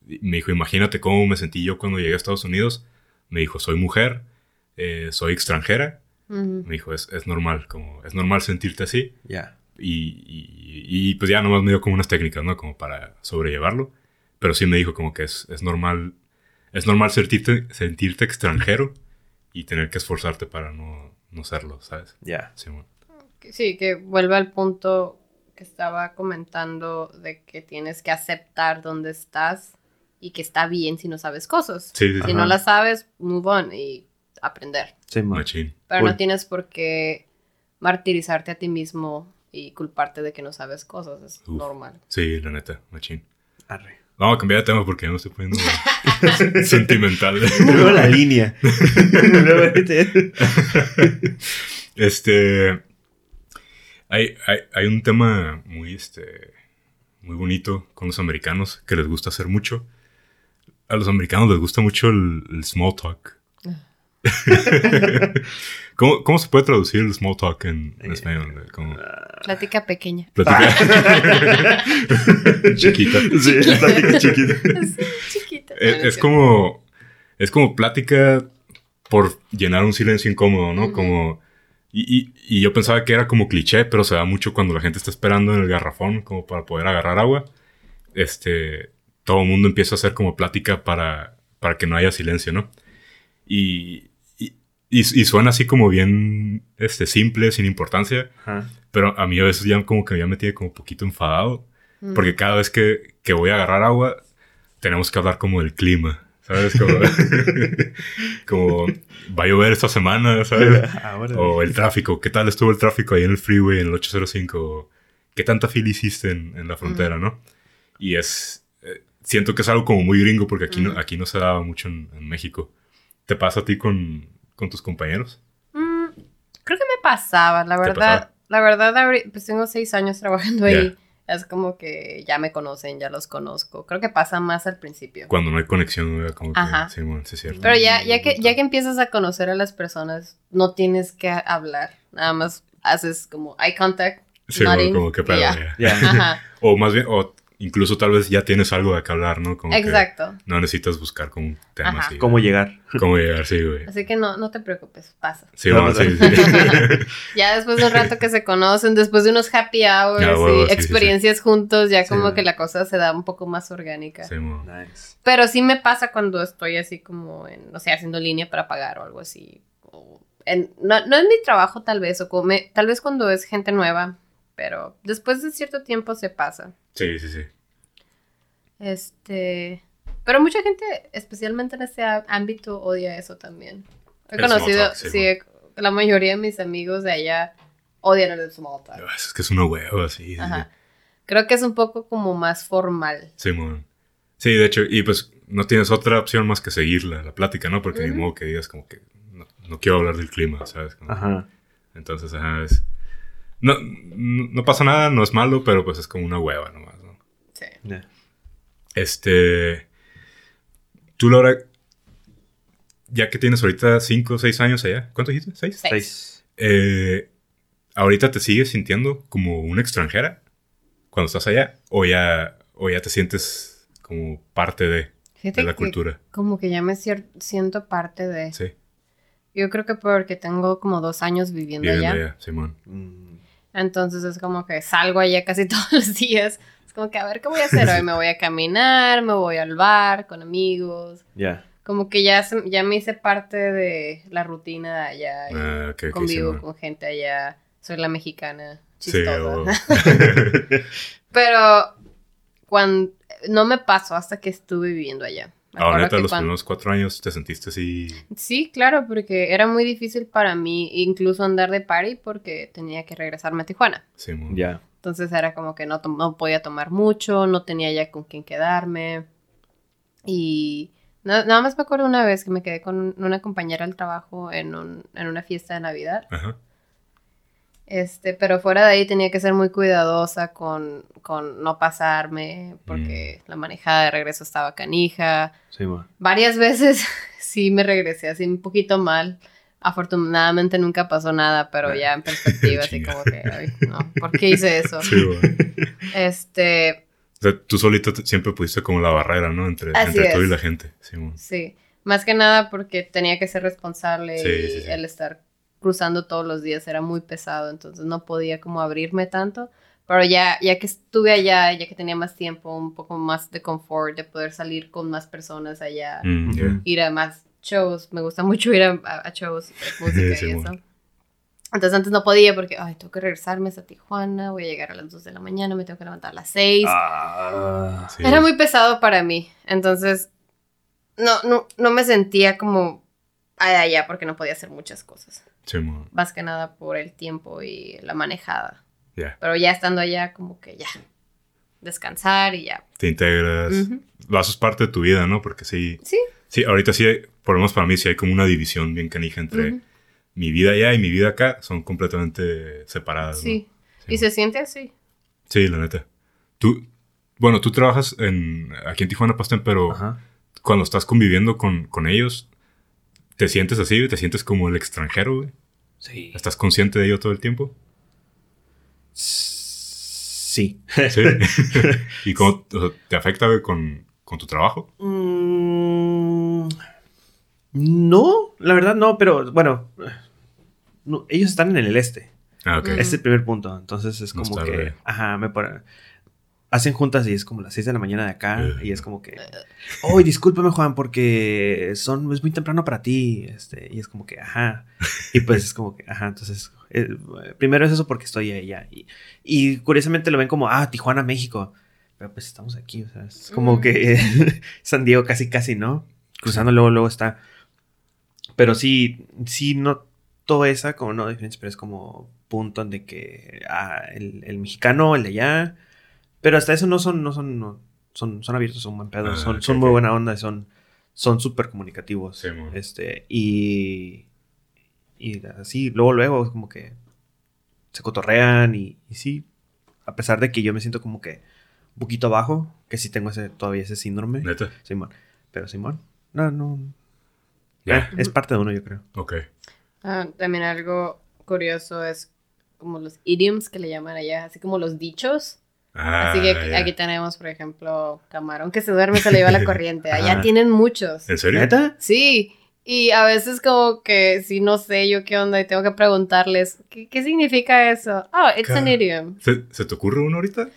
me dijo, imagínate cómo me sentí yo cuando llegué a Estados Unidos. Me dijo, soy mujer, eh, soy extranjera. Ujú. Me dijo, es, es normal, como, es normal sentirte así. Ya. Y, y, y, pues ya nomás me dio como unas técnicas, ¿no? Como para sobrellevarlo. Pero sí me dijo como que es, es normal, es normal sentirte, sentirte extranjero y tener que esforzarte para no, no serlo, ¿sabes? Ya. Sí, bueno. Sí, que vuelve al punto que estaba comentando de que tienes que aceptar dónde estás y que está bien si no sabes cosas. Sí, sí, Si no las sabes, move on y aprender. Sí. Machín. Pero no tienes por qué martirizarte a ti mismo y culparte de que no sabes cosas. Es Uf. normal. Sí, la neta, machín. Arre. Vamos a cambiar de tema porque ya me estoy poniendo (laughs) sentimental. (laughs) Luego la línea. Luego (laughs) este- Este. Hay, hay, hay un tema muy, este, muy bonito con los americanos que les gusta hacer mucho. A los americanos les gusta mucho el, el small talk. (laughs) ¿Cómo, ¿Cómo se puede traducir el small talk en, en Eh, español? Como Plática pequeña. plática (laughs) chiquita. Sí, plática chiquita. (laughs) Chiquita. Es, es como. Es como plática por llenar un silencio incómodo, ¿no? Ujú. Como. Y, y- y yo pensaba que era como cliché, pero se da mucho cuando la gente está esperando en el garrafón, como para poder agarrar agua. Este. Todo el mundo empieza a hacer como plática para, para que no haya silencio, ¿no? Y, y, y- suena así como bien este, simple, sin importancia, Ajá. pero a mí a veces ya como que ya me tiene como un poquito enfadado. Mm. Porque cada vez que, que voy a agarrar agua, tenemos que hablar como del clima. ¿Sabes? Como, (laughs) como va a llover esta semana, ¿sabes? (laughs) Ahora. O el tráfico. ¿Qué tal estuvo el tráfico ahí en el freeway, en el 805? O, ¿Qué tanta fila hiciste en, en la frontera, no? Y es... eh, siento que es algo como muy gringo porque aquí, no, Ujú. aquí no se daba mucho en, en México. ¿Te pasa a ti con, con tus compañeros? Mm, creo que me pasaba, la ¿Te verdad. pasaba? La verdad, pues tengo seis años trabajando ahí. Es como que ya me conocen, ya los conozco. Creo que pasa más al principio. Cuando no hay conexión, como que... Ajá. Sí, bueno, sí es cierto. Pero ya, ya, que, ya que empiezas a conocer a las personas, no tienes que hablar. Nada más haces como eye contact. Sí, nodding, como que pedo, (laughs) O más bien, o incluso tal vez ya tienes algo de qué hablar, ¿no? Como que exacto. no necesitas buscar como un tema Ajá. así. ¿Cómo llegar? ¿Cómo llegar? Sí, güey. Así que no, no te preocupes, pasa. Sí, No, bueno, no, sí, sí. (laughs) Ya después de un rato que se conocen, después de unos happy hours Ya, huevo, y sí, sí, sí. experiencias juntos, ya Sí, como bueno. que la cosa se da un poco más orgánica. Sí. Nice. Pero sí me pasa cuando estoy así como, en, no sé, haciendo línea para pagar o algo así. O en- no, no es mi trabajo tal vez, o como me- tal vez cuando es gente nueva, pero después de cierto tiempo se pasa. sí, sí, sí. Este, pero mucha gente, especialmente en este á- ámbito, odia eso también. He El conocido, talk, sí, la mayoría de mis amigos de allá odian el small talk. Es que es una hueva, sí. sí, Ajá. Creo que es un poco como más formal. Sí, mo. Sí, de hecho, y pues no tienes otra opción más que seguir la, la plática, ¿no? Porque ni Ujú. modo que digas como que no, no quiero hablar del clima, ¿sabes? Como- Ajá. Entonces, ajá, es... No, no, no pasa nada, no es malo, pero pues es como una hueva nomás, ¿no? Sí. Este. Tú, Laura, ya que tienes ahorita 5 o 6 años allá, ¿cuánto dijiste? ¿6? Seis. Seis. Eh, ¿Ahorita te sigues sintiendo como una extranjera cuando estás allá? ¿O ya, o ya te sientes como parte de, de la que cultura? Como que ya me siento parte de... Sí, Yo creo que porque tengo como dos años viviendo, viviendo allá. allá, Simón. Mm, Entonces es como que salgo allá casi (laughs) todos los días. Es como que a ver qué voy a hacer hoy. (laughs) Me voy a caminar, me voy al bar con amigos. Ya. Como que ya, se- ya me hice parte de la rutina de allá. y Ah, ok, ok, convivo con gente allá. Soy la mexicana Sí, chistosa. o- (laughs) Pero cuando no me pasó hasta que estuve viviendo allá. Ahora, neta, que los cuando- primeros cuatro años te sentiste así. Sí, claro, porque era muy difícil para mí incluso andar de party porque tenía que regresarme a Tijuana. Simón. Ya. Entonces era como que no, no podía tomar mucho, no tenía ya con quién quedarme. Y na- nada más me acuerdo una vez que me quedé con una compañera del trabajo en, un- en una fiesta de Navidad. Ajá. Este, pero fuera de ahí tenía que ser muy cuidadosa con, con no pasarme porque la manejada de regreso estaba canija. Sí, ma. Varias (laughs) veces sí me regresé así un poquito mal. Afortunadamente nunca pasó nada, pero ya en perspectiva, (laughs) así como que, ay, no, ¿por qué hice eso? Sí, güey. Este, O sea, tú solito siempre pusiste como la barrera, ¿no? Entre, entre tú y la gente. Simón. sí, más que nada porque tenía que ser responsable Sí, y sí, sí. el estar cruzando todos los días era muy pesado, entonces no podía como abrirme tanto. Pero ya, ya que estuve allá, ya que tenía más tiempo, un poco más de confort, de poder salir con más personas allá, Mm, ir a más shows. Me gusta mucho ir a, a- shows (laughs) música Sí, y bueno. eso. Entonces antes no podía porque, ay, tengo que regresarme hasta Tijuana, voy a llegar a las 2 de la mañana, me tengo que levantar a las 6. Ah, Sí. Era muy pesado para mí. Entonces, no, no, no me sentía como allá porque no podía hacer muchas cosas. Sí. Más que nada por el tiempo y la manejada. Ya. Pero ya estando allá, como que ya. Descansar y ya. Te integras. Ujú. Lo haces parte de tu vida, ¿no? Porque sí. Sí. Sí, ahorita sí, hay- por lo menos para mí, sí hay como una división bien canija entre Ujú. mi vida allá y mi vida acá. Son completamente separadas. ¿no? Sí. Sí, Y se siente así. Sí, la neta. Tú, bueno, tú trabajas en, aquí en Tijuana, Pastén, pero Ajá. cuando estás conviviendo con, con ellos, ¿te sientes así? ¿Te sientes como el extranjero, güey? Sí. ¿Estás consciente de ello todo el tiempo? Sí. Sí. (laughs) ¿Y cómo o sea, te afecta, güey, con, con tu trabajo? Mm, no, la verdad no, pero bueno, no, ellos están en el este. Ah, ok. Mm. Ese es el primer punto. Entonces es como que, ajá, me hacen juntas y es como las 6 de la mañana de acá Eh. y es como que, oh, discúlpame Juan porque son es muy temprano para ti, este, y es como que, ajá, y pues es como que, ajá, entonces eh, primero es eso porque estoy allá y, y curiosamente lo ven como, ah, Tijuana, México, pero pues estamos aquí, o sea, es como Mm. que (laughs) San Diego casi casi, ¿no? Cruzando luego luego está, pero sí, sí noto esa como no diferencia, pero es como punto de que ah, el, el mexicano, el de allá, pero hasta eso no son, no son, no, son, son abiertos, son buen pedo, Ah, son, son muy buena onda, son, son súper comunicativos. Sí, este, y, y así, luego, luego, es como que se cotorrean y, y sí, a pesar de que yo me siento como que un poquito abajo, que sí tengo ese, todavía ese síndrome, Neta. Simón, pero Simón, no, no, Ya. eh, es parte de uno, yo creo. Ok. Ah, también algo curioso es como los idioms que le llaman allá, así como los dichos. Ah, Así que aquí, ya. aquí tenemos, por ejemplo, camarón que se duerme se le lleva la (laughs) corriente. Allá tienen muchos. ¿En serio? ¿Neta? Sí, y a veces como que si no sé yo qué onda y tengo que preguntarles, ¿qué, qué significa eso? Oh, it's an idiom. ¿Se, se te ocurre uno ahorita?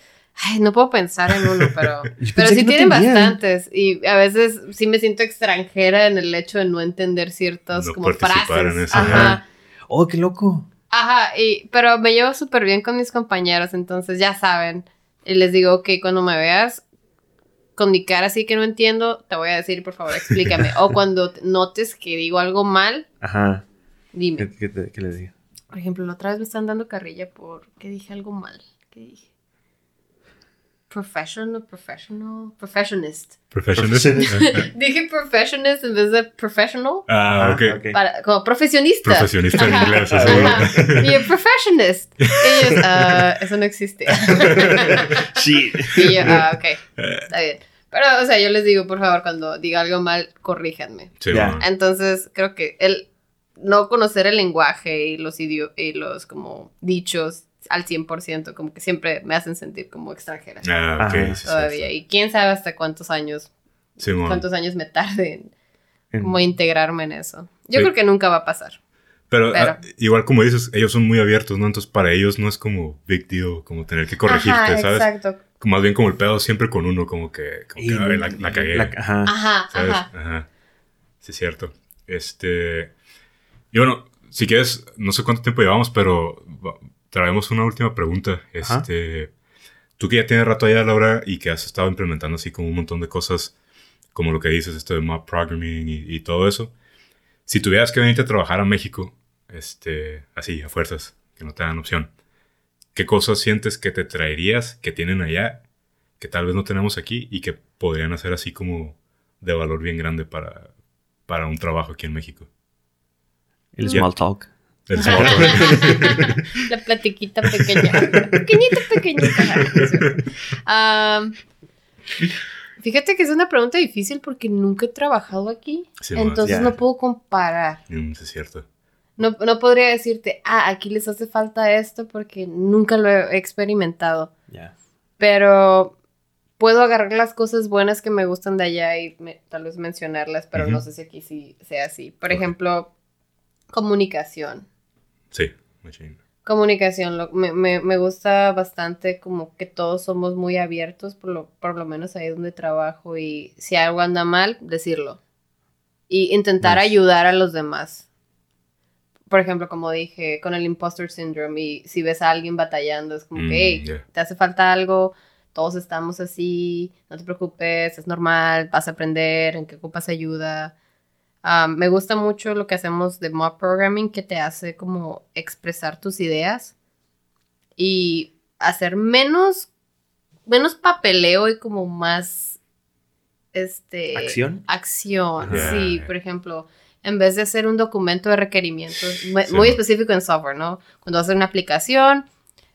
Ay, no puedo pensar en uno, pero, (laughs) pero sí no tienen bastantes. Y a veces sí me siento extranjera en el hecho de no entender ciertas No como participar frases. en eso. Ajá. Ajá. Oh, qué loco. Ajá, y, pero me llevo súper bien con mis compañeros, entonces ya saben. Y les digo, ok, cuando me veas con mi cara así que no entiendo, te voy a decir, por favor, explícame. (laughs) o cuando te- notes que digo algo mal, Ajá. dime. ¿Qué, qué te- qué les digo? Por ejemplo, la otra vez me están dando carrilla por que dije algo mal. ¿Qué dije? Professional, professional, professionist. Professionist. (laughs) Dije professionist en vez de professional. ah, ok. ok. Para, como profesionista. Profesionista en inglés. Ajá. Y yo, professionist. Y ellos, ah, eso no existe. (laughs) Sí. Y yo, ah, ok, está bien. Pero, o sea, yo les digo, por favor, cuando diga algo mal, corríjanme. Sí, bueno. Entonces, creo que el no conocer el lenguaje y los y los como dichos al 100%, como que siempre me hacen sentir como extranjera. Ah, ok. Ajá. sí, sí, todavía. sí. Y quién sabe hasta cuántos años, cuántos años me tarde en En- como integrarme en eso. Yo Sí. creo que nunca va a pasar. Pero, Pero- ah, igual como dices, ellos son muy abiertos, ¿no? Entonces para ellos no es como big deal, como tener que corregirte, Ajá, ¿sabes? exacto. Más bien como el pedo siempre con uno, como que, como Y- que "Ay, la, la cagué. la- ajá. Ajá, ¿Sabes? ajá. Ajá. Sí, es cierto. Este. Y bueno, si quieres, no sé cuánto tiempo llevamos, pero traemos una última pregunta. Ajá. Este. Tú que ya tienes rato allá, Laura, y que has estado implementando así como un montón de cosas, como lo que dices, esto de mob programming y, y todo eso. Si tuvieras que venirte a trabajar a México, este, así, a fuerzas, que no te dan opción, ¿qué cosas sientes que te traerías, que tienen allá, que tal vez no tenemos aquí y que podrían hacer así como de valor bien grande para, para un trabajo aquí en México? El small talk. El. La platiquita pequeña. Pequeñita, pequeñita. Am, fíjate que es una pregunta difícil porque nunca he trabajado aquí. Sí, entonces Ya. no puedo comparar. Mm, es cierto. No, no podría decirte, ah, aquí les hace falta esto porque nunca lo he experimentado. Ya. Pero puedo agarrar las cosas buenas que me gustan de allá y me- tal vez mencionarlas, pero no sé si aquí sí sea así. Por ejemplo, comunicación. Sí, machine. Comunicación, lo- me, me- me gusta bastante como que todos somos muy abiertos, por lo, por lo menos ahí donde trabajo, y si algo anda mal, decirlo. Y intentar Nice. ayudar a los demás. por ejemplo, como dije, con el imposter syndrome y si ves a alguien batallando, es como Mm, que, hey, yeah. te hace falta algo, todos estamos así, no te preocupes, es normal, vas a aprender, en qué ocupas ayuda. Ah, me gusta mucho lo que hacemos de mock programming que te hace como expresar tus ideas y hacer menos, menos papeleo y como más, este... ¿Acción? Acción, Ajá. sí, por ejemplo, en vez de hacer un documento de requerimientos Sí, muy ¿no? específico en software, ¿no? Cuando haces una aplicación,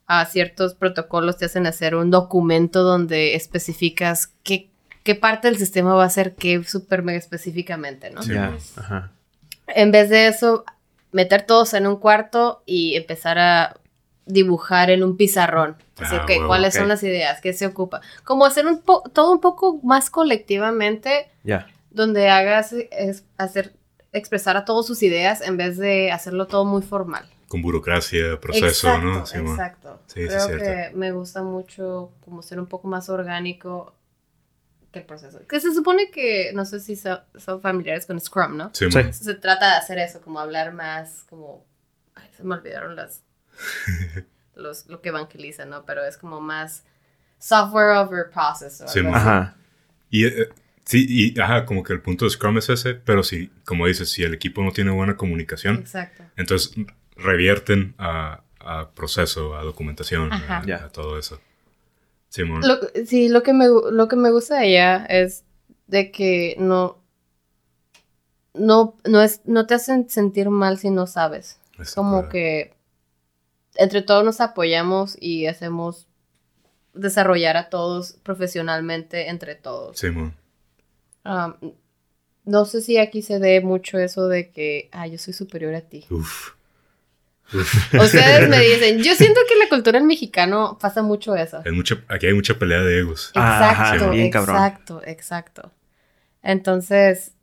a ciertos protocolos te hacen hacer un documento donde especificas qué, qué parte del sistema va a hacer qué súper mega específicamente, ¿no? Sí. Ajá. En vez de eso, meter todos en un cuarto y empezar a dibujar en un pizarrón. Así, Ah, huevo, ¿cuáles son las ideas? ¿Qué se ocupa? Como hacer un po- todo un poco más colectivamente Ya. donde hagas es, hacer expresar a todos sus ideas en vez de hacerlo todo muy formal. Con burocracia, proceso, exacto, ¿no? Sí, exacto. Sí, sí, Creo que me gusta mucho como ser un poco más orgánico que el proceso. Que se supone que, no sé si so- son familiares con Scrum, ¿no? Sí. Se trata de hacer eso, como hablar más, como... Ay, se me olvidaron las... (laughs) los, lo que evangelizan, ¿no? Pero es como más software over process. Sí. Ajá. Y eh, sí, y ajá, como que el punto de Scrum es ese, pero si, como dices, si el equipo no tiene buena comunicación, Exacto. entonces revierten a, a proceso, a documentación, a todo eso. Sí. Lo- sí, lo que, me, lo que me gusta de ella es de que no, no, no, es, no te hacen sentir mal si no sabes. Es Como que entre todos nos apoyamos y hacemos desarrollar a todos profesionalmente entre todos. Sí. Um, no sé si aquí se dé mucho eso de que, ah, yo soy superior a ti. Uf. (laughs) Ustedes me dicen, yo siento que en la cultura del mexicano pasa mucho eso. Es mucha, aquí hay mucha pelea de egos. Ajá, Exacto, bien cabrón. exacto, exacto. Entonces,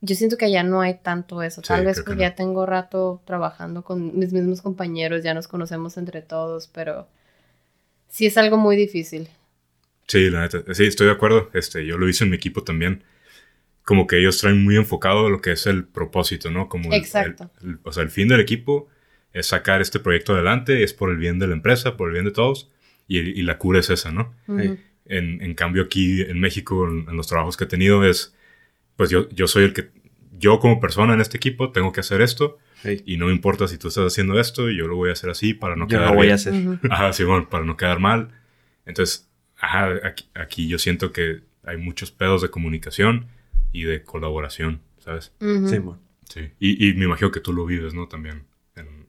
yo siento que allá no hay tanto eso. Sí, Tal vez porque no. ya tengo rato trabajando con mis mismos compañeros, ya nos conocemos entre todos, pero sí es algo muy difícil. Sí, la neta. Sí, estoy de acuerdo. Este, yo lo hice en mi equipo también. Como que ellos traen muy enfocado lo que es el propósito, ¿no? Como el- Exacto. el- el- o sea, el fin del equipo es sacar este proyecto adelante, es por el bien de la empresa, por el bien de todos, y, y la cura es esa, ¿no? Ujú. En, en cambio aquí en México, en, en los trabajos que he tenido, es, pues yo, yo soy el que, yo como persona en este equipo tengo que hacer esto, Sí. y no me importa si tú estás haciendo esto, y yo lo voy a hacer así para no Yo quedar lo voy bien. a hacer. (laughs) Ajá, Simón, para no quedar mal. Entonces, ajá, aquí, aquí yo siento que hay muchos pedos de comunicación y de colaboración, ¿sabes? Sí. Sí. Y, y me imagino que tú lo vives, ¿no? También, en-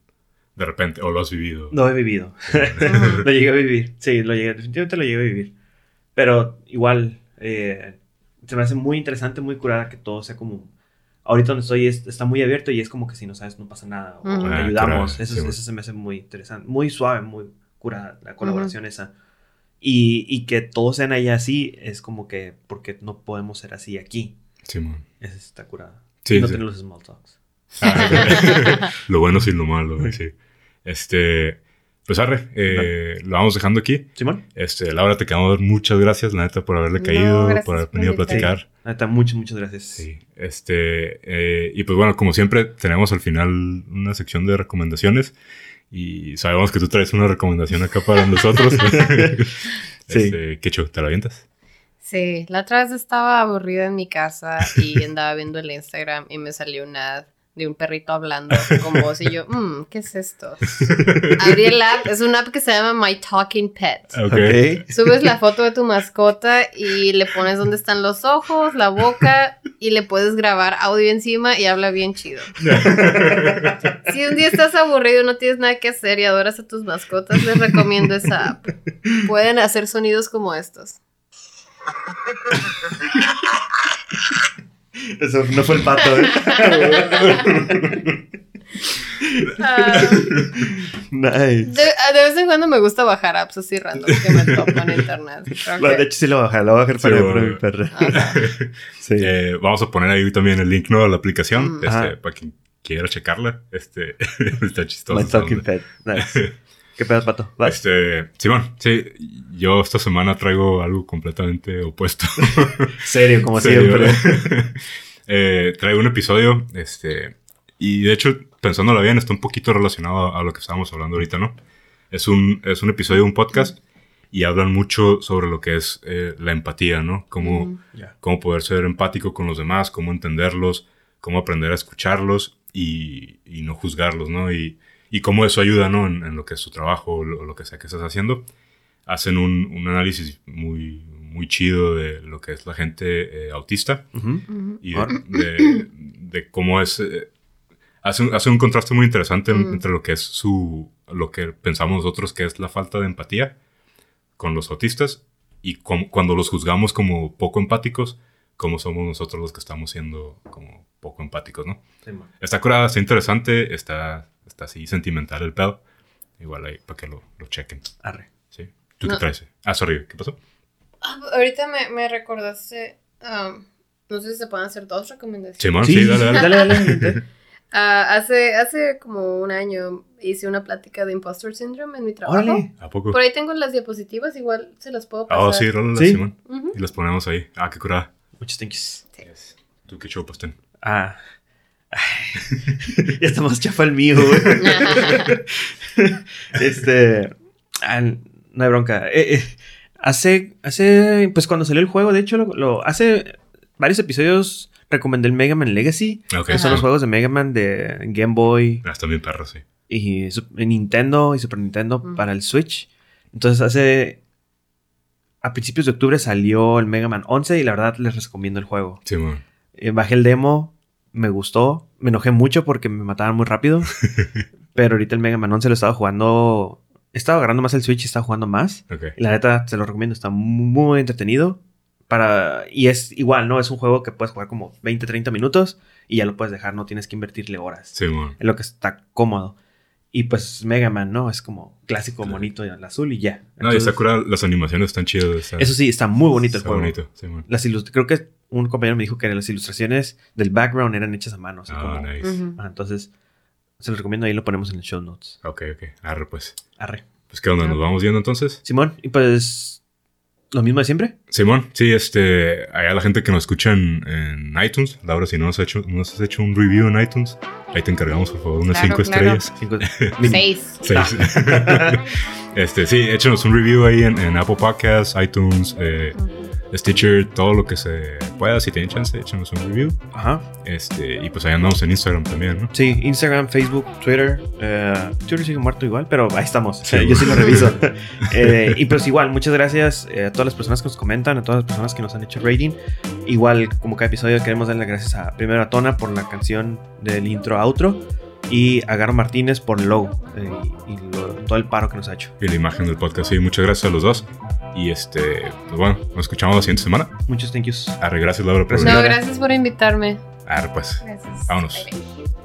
de repente, o lo has vivido. Lo he vivido. (laughs) Lo llegué a vivir. Sí, lo llegué, definitivamente lo llegué a vivir. Pero igual, eh, se me hace muy interesante, muy curada que todo sea como. Ahorita donde estoy es- está muy abierto y es como que si no sabes no pasa nada. O te Ah, ayudamos. curada, eso, sí, eso se me hace muy interesante. Muy suave, muy curada la colaboración esa. Y, y que todos sean ahí así es como que porque no podemos ser así aquí. Simón. Esa está curada. Sí, y no sí. tener los small talks. Ah, (laughs) lo bueno sin lo malo, sí. Este, pues arre, eh, lo vamos dejando aquí. Simón, Este, Laura, te queremos dar muchas gracias, la neta, por haberle caído, por haber por venido a platicar. neta, muchas, muchas gracias. Sí, este, eh, y pues bueno, como siempre, tenemos al final una sección de recomendaciones y sabemos que tú traes una recomendación acá para nosotros. (laughs) (laughs) Sí. Este, ¿Qué? ¿Te la avientas? Sí, la otra vez estaba aburrida en mi casa y andaba viendo el Instagram y me salió una ad de un perrito hablando con voz y yo, mmm, ¿qué es esto? Abrí el app, es una app que se llama My Talking Pet. Ok. Ok. Subes la foto de tu mascota y le pones dónde están los ojos, la boca y le puedes grabar audio encima y habla bien chido. Si un día estás aburrido y no tienes nada que hacer y adoras a tus mascotas, les recomiendo esa app. Pueden hacer sonidos como estos. Eso no fue el pato, ¿eh? Ah, nice. de, ah, de vez en cuando me gusta bajar apps así random que me topo en internet. Bueno, de hecho, sí lo voy a bajar. Lo voy a bajar Sí, para, bueno. para mi perra. Ajá. Sí. Eh, vamos a poner ahí también el link ¿no? a la aplicación Mm. este, para quien quiera checarla. Este, (laughs) está chistoso. My talking pet. Nice. (laughs) ¿Qué pedo, pato? ¿Vas? Este, Simón, sí, yo esta semana traigo algo completamente opuesto. (laughs) Serio, como Serio. siempre. (laughs) Eh, traigo un episodio, este, y de hecho pensándolo bien, está un poquito relacionado a lo que estábamos hablando ahorita, ¿no? Es un, es un episodio de un podcast y hablan mucho sobre lo que es eh, la empatía, ¿no? Cómo, cómo poder ser empático con los demás, cómo entenderlos, cómo aprender a escucharlos y, y no juzgarlos, ¿no? Y, y cómo eso ayuda, ¿no? En, en lo que es tu trabajo o lo, lo que sea que estás haciendo. Hacen un, un análisis muy, muy chido de lo que es la gente eh, autista Ujú. Ujú. y de, de- de cómo es... eh, hace, un, hace un contraste muy interesante en- Mm. entre lo que es su... lo que pensamos nosotros que es la falta de empatía con los autistas y cuando los juzgamos como poco empáticos, cómo somos nosotros los que estamos siendo como poco empáticos, ¿no? Sí. Está curada, está interesante, está, está así sentimental el pedo. Igual ahí para que lo, lo chequen, Arre. ¿sí? ¿Tú qué No. traes? Ah, sorry, ¿qué pasó? Ah, ahorita me, me recordaste. um, no sé si se pueden hacer dos recomendaciones. Simón, sí, dale, dale. dale, dale, dale. (laughs) Ah, hace, hace como un año hice una plática de Imposter Syndrome en mi trabajo. Órale. ¿A poco? Por ahí tengo las diapositivas, igual se las puedo pasar. Ah, sí, rólalas, Sí. Simón. Ujú. Y las ponemos ahí. Ah, qué curada. Muchos thank yous. ¿Tú qué show, Pastén? Ah. Ya está más chafa el mío, güey. (laughs) este. ah, no hay bronca. Eh, eh, hace. Hace. Pues cuando salió el juego, de hecho, lo, lo- hace varios episodios recomendé el Mega Man Legacy. Que son los juegos de Mega Man de Game Boy Ah, están bien perros, sí. y Nintendo y Super Nintendo Mm. para el Switch. Entonces hace. A principios de octubre salió el Mega Man 11 y la verdad les recomiendo el juego. Simón. Eh, bajé el demo, me gustó, me enojé mucho porque me mataban muy rápido. (laughs) pero ahorita el Mega Man 11 lo estaba jugando. Estaba agarrando más el Switch y estaba jugando más. Y la neta, se lo recomiendo, está muy, entretenido. Para, y es igual, ¿no? Es un juego que puedes jugar como 20, 30 minutos y ya lo puedes dejar, no tienes que invertirle horas. Simón. Es lo que está cómodo. Y pues Mega Man, ¿no? Es como clásico, Claro. bonito, el azul y ya. No, y curada. Las animaciones están chidas. está- Eso sí, está muy bonito el está juego. bonito. Las ilus- creo que un compañero me dijo que las ilustraciones del background eran hechas a mano. así Ah, como- nice. Ah, entonces, se los recomiendo ahí, lo ponemos en el show notes. Ok, ok. Arre, pues. Arre. Pues, ¿qué onda? ¿Nos vamos viendo entonces? Simón, y pues, lo mismo de siempre. Simón, sí, este, allá la gente que nos escucha en, en iTunes, Laura, si no nos has, hecho, no nos has hecho un review en iTunes, ahí te encargamos, por favor, unas Claro, cinco claro. estrellas. Cinco- (laughs) Seis. Seis. (laughs) este, sí, échenos un review ahí en, en Apple Podcasts, iTunes, eh, Stitcher, todo lo que se pueda. Si tienen chance, échenos un review. Ajá. Este, y pues ahí andamos en Instagram también, ¿no? Sí, Instagram, Facebook, Twitter. eh, Twitter sigue muerto igual, pero ahí estamos. Sí. Eh, yo sí lo reviso. (laughs) Eh, y pues igual, muchas gracias eh, a todas las personas que nos comentan, a todas las personas que nos han hecho rating. Igual, como cada episodio, queremos darle las gracias a primero a Tona por la canción del intro outro y a Garo Martínez por el logo eh, y, y lo- todo el paro que nos ha hecho. Y la imagen del podcast. Sí, muchas gracias a los dos. Y este, pues bueno, nos escuchamos la siguiente semana. Muchos thank yous. Arre, gracias Laura por venir. No, gracias por invitarme. Arre, pues. Gracias. Vámonos. Bye.